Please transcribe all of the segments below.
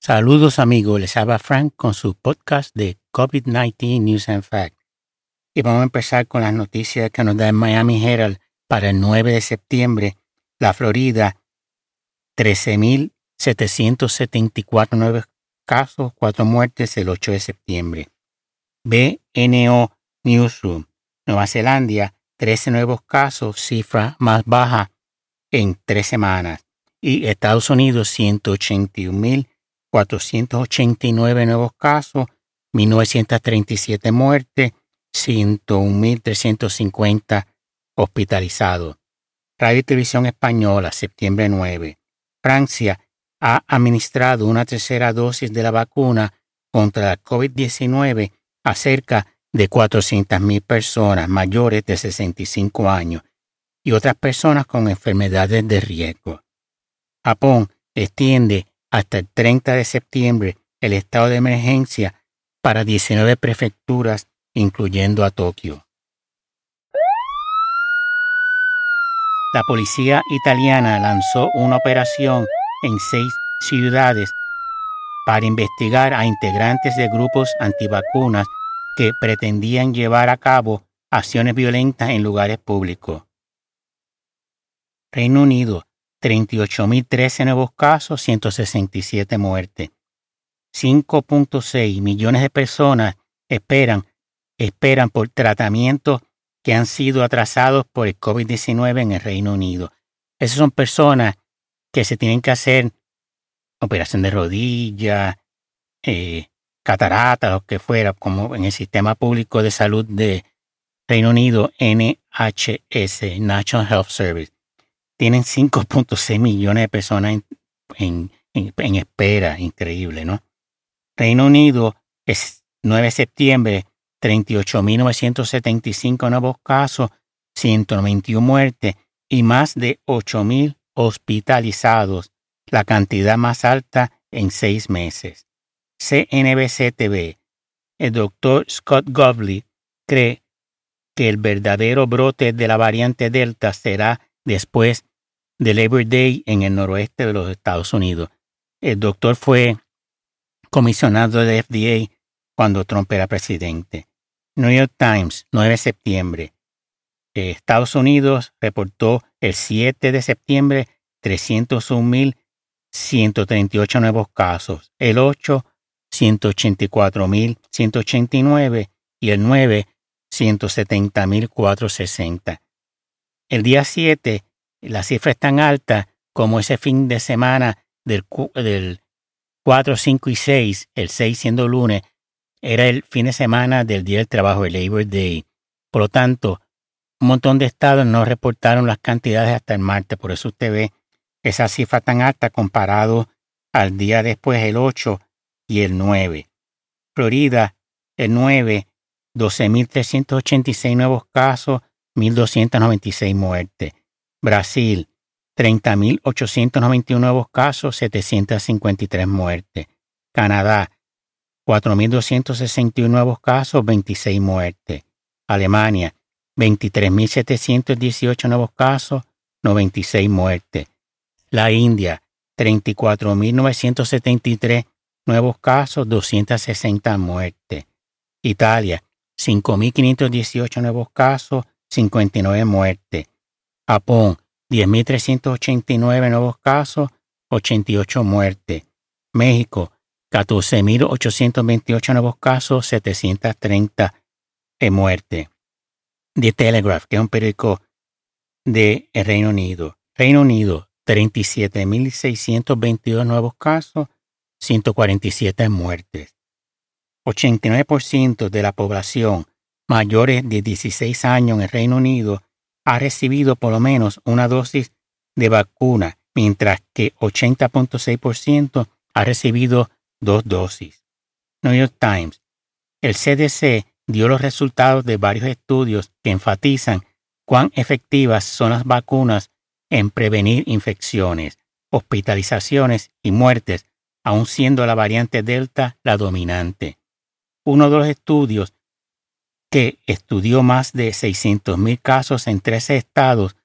Saludos amigos, les habla Frank con su podcast de COVID-19 News and Facts. Y vamos a empezar con las noticias que nos da el Miami Herald para el 9 de septiembre. La Florida, 13.774 nuevos casos, 4 muertes el 8 de septiembre. BNO Newsroom, Nueva Zelanda, 13 nuevos casos, cifra más baja en tres semanas. Y Estados Unidos, 181.489 nuevos casos, 1.937 muertes, 101.350 hospitalizados. Radio y Televisión Española, septiembre 9. Francia ha administrado una tercera dosis de la vacuna contra la COVID-19 a cerca de 400.000 personas mayores de 65 años y otras personas con enfermedades de riesgo. Japón extiende hasta el 30 de septiembre el estado de emergencia para 19 prefecturas, incluyendo a Tokio. La policía italiana lanzó una operación en seis ciudades para investigar a integrantes de grupos antivacunas que pretendían llevar a cabo acciones violentas en lugares públicos. Reino Unido, 38.013 nuevos casos, 167 muertes. 5.6 millones de personas esperan, esperan por tratamientos que han sido atrasados por el COVID-19 en el Reino Unido. Esas son personas que se tienen que hacer operación de rodilla, eh, catarata, lo que fuera, como en el sistema público de salud de Reino Unido, NHS, National Health Service. Tienen 5.6 millones de personas en, en, espera, increíble, ¿no? Reino Unido es 9 de septiembre, 38.975 nuevos casos, 191 muertes y más de 8.000 hospitalizados, la cantidad más alta en seis meses. CNBC TV, el doctor Scott Govley cree que el verdadero brote de la variante Delta será después de Labor Day en el noroeste de los Estados Unidos. El doctor fue comisionado de FDA cuando Trump era presidente. New York Times, 9 de septiembre. Estados Unidos reportó el 7 de septiembre 301.138 nuevos casos. El 8 184.189 y el 9, 170.460. El día 7, la cifra es tan alta como ese fin de semana del, del 4, 5 y 6, el 6 siendo lunes, era el fin de semana del Día del Trabajo, el Labor Day. Por lo tanto, un montón de estados no reportaron las cantidades hasta el martes, por eso usted ve esa cifra tan alta comparado al día después, el 8, y el 9. Florida, el 9, 12.386 nuevos casos, 1.296 muertes. Brasil, 30.891 nuevos casos, 753 muertes. Canadá, 4.261 nuevos casos, 26 muertes. Alemania, 23.718 nuevos casos, 96 muertes. La India, 34.973 nuevos casos, 260 muertes. Italia, 5.518 nuevos casos, 59 muertes. Japón, 10.389 nuevos casos, 88 muertes. México, 14.828 nuevos casos, 730 muertes. The Telegraph, que es un periódico de Reino Unido. Reino Unido, 37.622 nuevos casos, 147 muertes. 89% de la población mayores de 16 años en el Reino Unido ha recibido por lo menos una dosis de vacuna, mientras que 80.6% ha recibido dos dosis. New York Times. El CDC dio los resultados de varios estudios que enfatizan cuán efectivas son las vacunas en prevenir infecciones, hospitalizaciones y muertes aun siendo la variante Delta la dominante. Uno de los estudios que estudió más de 600.000 casos en 13 estados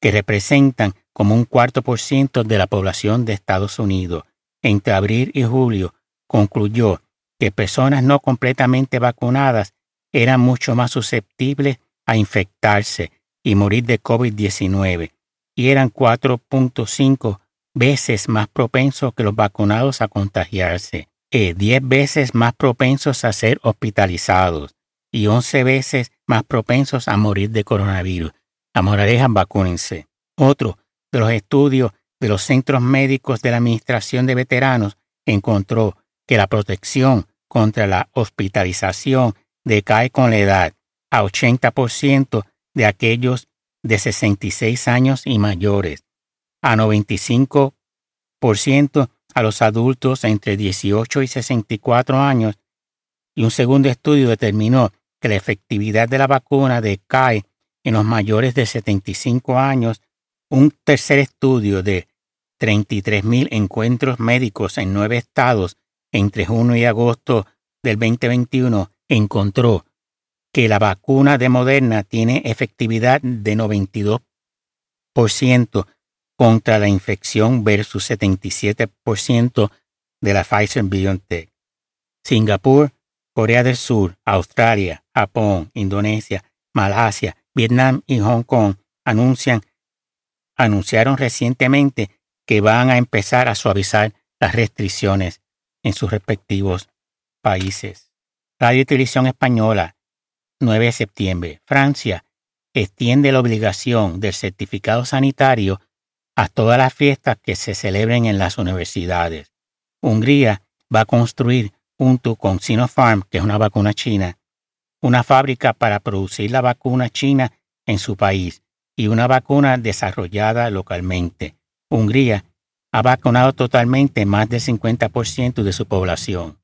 que representan como un cuarto por ciento de la población de Estados Unidos, entre abril y julio concluyó que personas no completamente vacunadas eran mucho más susceptibles a infectarse y morir de COVID-19 y eran 4.5 veces más propensos que los vacunados a contagiarse, y 10 veces más propensos a ser hospitalizados y 11 veces más propensos a morir de coronavirus. A moraleja, vacúnense. Otro de los estudios de los centros médicos de la Administración de Veteranos encontró que la protección contra la hospitalización decae con la edad a 80% de aquellos de 66 años y mayores, a 95% a los adultos entre 18 y 64 años, y un segundo estudio determinó que la efectividad de la vacuna decae en los mayores de 75 años. Un tercer estudio de 33.000 encuentros médicos en nueve estados entre junio y agosto del 2021 encontró que la vacuna de Moderna tiene efectividad de 92% contra la infección versus 77% de la Pfizer BioNTech. Singapur, Corea del Sur, Australia, Japón, Indonesia, Malasia, Vietnam y Hong Kong anuncian, anunciaron recientemente que van a empezar a suavizar las restricciones en sus respectivos países. Radio y Televisión Española 9 de septiembre. Francia extiende la obligación del certificado sanitario a todas las fiestas que se celebren en las universidades. Hungría va a construir, junto con Sinopharm, que es una vacuna china, una fábrica para producir la vacuna china en su país y una vacuna desarrollada localmente. Hungría ha vacunado totalmente más del 50% de su población.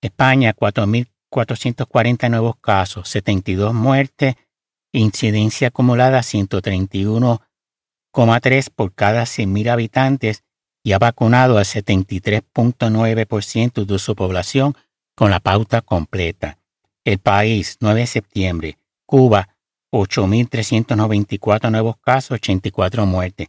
España, 4.000 440 nuevos casos, 72 muertes, incidencia acumulada 131,3 por cada 100.000 habitantes y ha vacunado al 73.9% de su población con la pauta completa. El país, 9 de septiembre. Cuba, 8.394 nuevos casos, 84 muertes.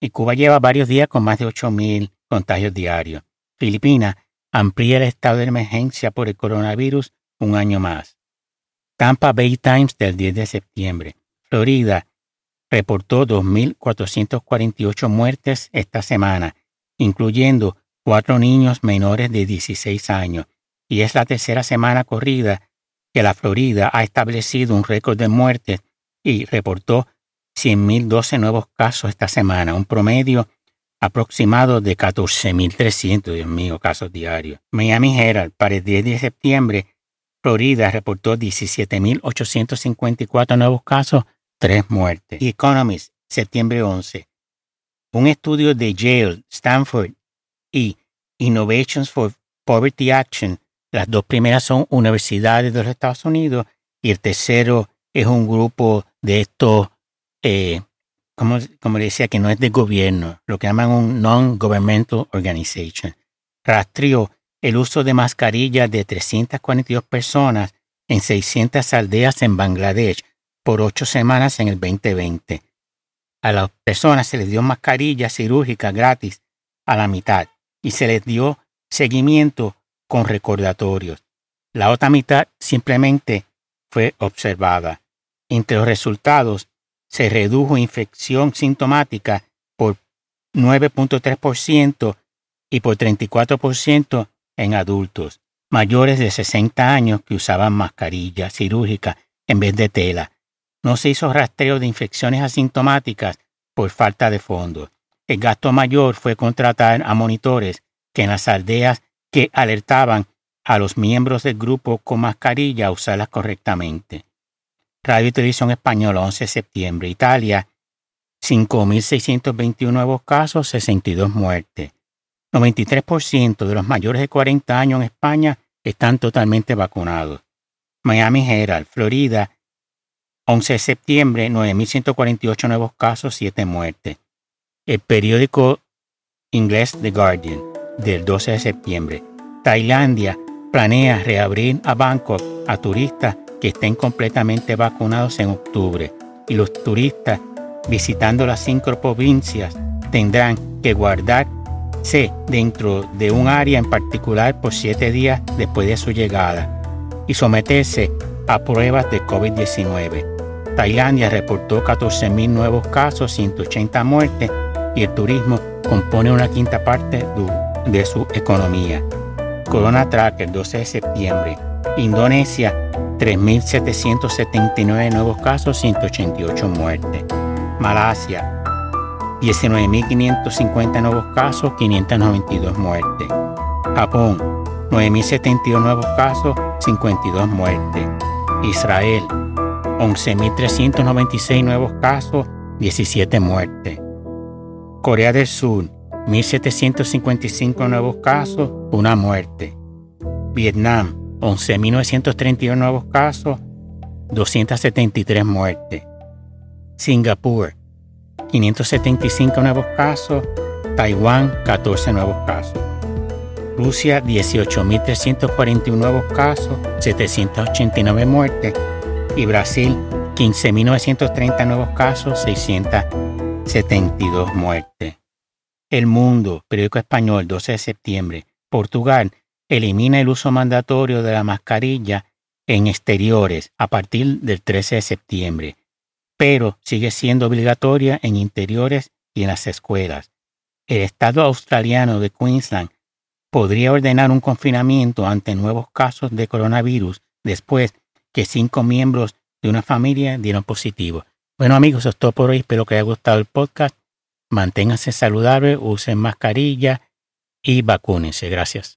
Y Cuba lleva varios días con más de 8.000 contagios diarios. Filipinas, amplía el estado de emergencia por el coronavirus un año más. Tampa Bay Times del 10 de septiembre. Florida reportó 2.448 muertes esta semana, incluyendo cuatro niños menores de 16 años, y es la tercera semana corrida que la Florida ha establecido un récord de muertes y reportó 100.012 nuevos casos esta semana, un promedio aproximado de 14.300, Dios casos diarios. Miami Herald para el 10 de septiembre, Florida reportó 17.854 nuevos casos, 3 muertes. Economist, septiembre 11. Un estudio de Yale, Stanford y Innovations for Poverty Action, las dos primeras son universidades de los Estados Unidos y el tercero es un grupo de estos eh, como, como decía, que no es de gobierno, lo que llaman un non-governmental organization. Rastreó el uso de mascarillas de 342 personas en 600 aldeas en Bangladesh por ocho semanas en el 2020. A las personas se les dio mascarillas cirúrgicas gratis a la mitad y se les dio seguimiento con recordatorios. La otra mitad simplemente fue observada. Entre los resultados se redujo infección sintomática por 9.3% y por 34% en adultos mayores de 60 años que usaban mascarilla cirúrgica en vez de tela. No se hizo rastreo de infecciones asintomáticas por falta de fondos. El gasto mayor fue contratar a monitores que en las aldeas que alertaban a los miembros del grupo con mascarilla a usarlas correctamente. Radio y Televisión Española, 11 de septiembre. Italia, 5.621 nuevos casos, 62 muertes. 93% de los mayores de 40 años en España están totalmente vacunados. Miami Herald, Florida, 11 de septiembre, 9.148 nuevos casos, 7 muertes. El periódico inglés The Guardian, del 12 de septiembre. Tailandia planea reabrir a Bangkok a turistas que estén completamente vacunados en octubre y los turistas visitando las cinco provincias tendrán que guardar dentro de un área en particular por siete días después de su llegada y someterse a pruebas de COVID-19. Tailandia reportó 14.000 nuevos casos, 180 muertes y el turismo compone una quinta parte de su economía. Corona Tracker, 12 de septiembre. Indonesia, 3.779 nuevos casos, 188 muertes. Malasia, 19.550 nuevos casos, 592 muertes. Japón, 9.072 nuevos casos, 52 muertes. Israel, 11.396 nuevos casos, 17 muertes. Corea del Sur, 1.755 nuevos casos, una muerte. Vietnam, 11.931 nuevos casos, 273 muertes. Singapur, 575 nuevos casos. Taiwán, 14 nuevos casos. Rusia, 18.341 nuevos casos, 789 muertes. Y Brasil, 15.930 nuevos casos, 672 muertes. El Mundo, periódico español, 12 de septiembre. Portugal elimina el uso mandatorio de la mascarilla en exteriores a partir del 13 de septiembre, pero sigue siendo obligatoria en interiores y en las escuelas. El Estado australiano de Queensland podría ordenar un confinamiento ante nuevos casos de coronavirus después que cinco miembros de una familia dieron positivo. Bueno amigos, eso es todo por hoy. Espero que haya gustado el podcast manténganse saludables, usen mascarilla y vacúnense. Gracias.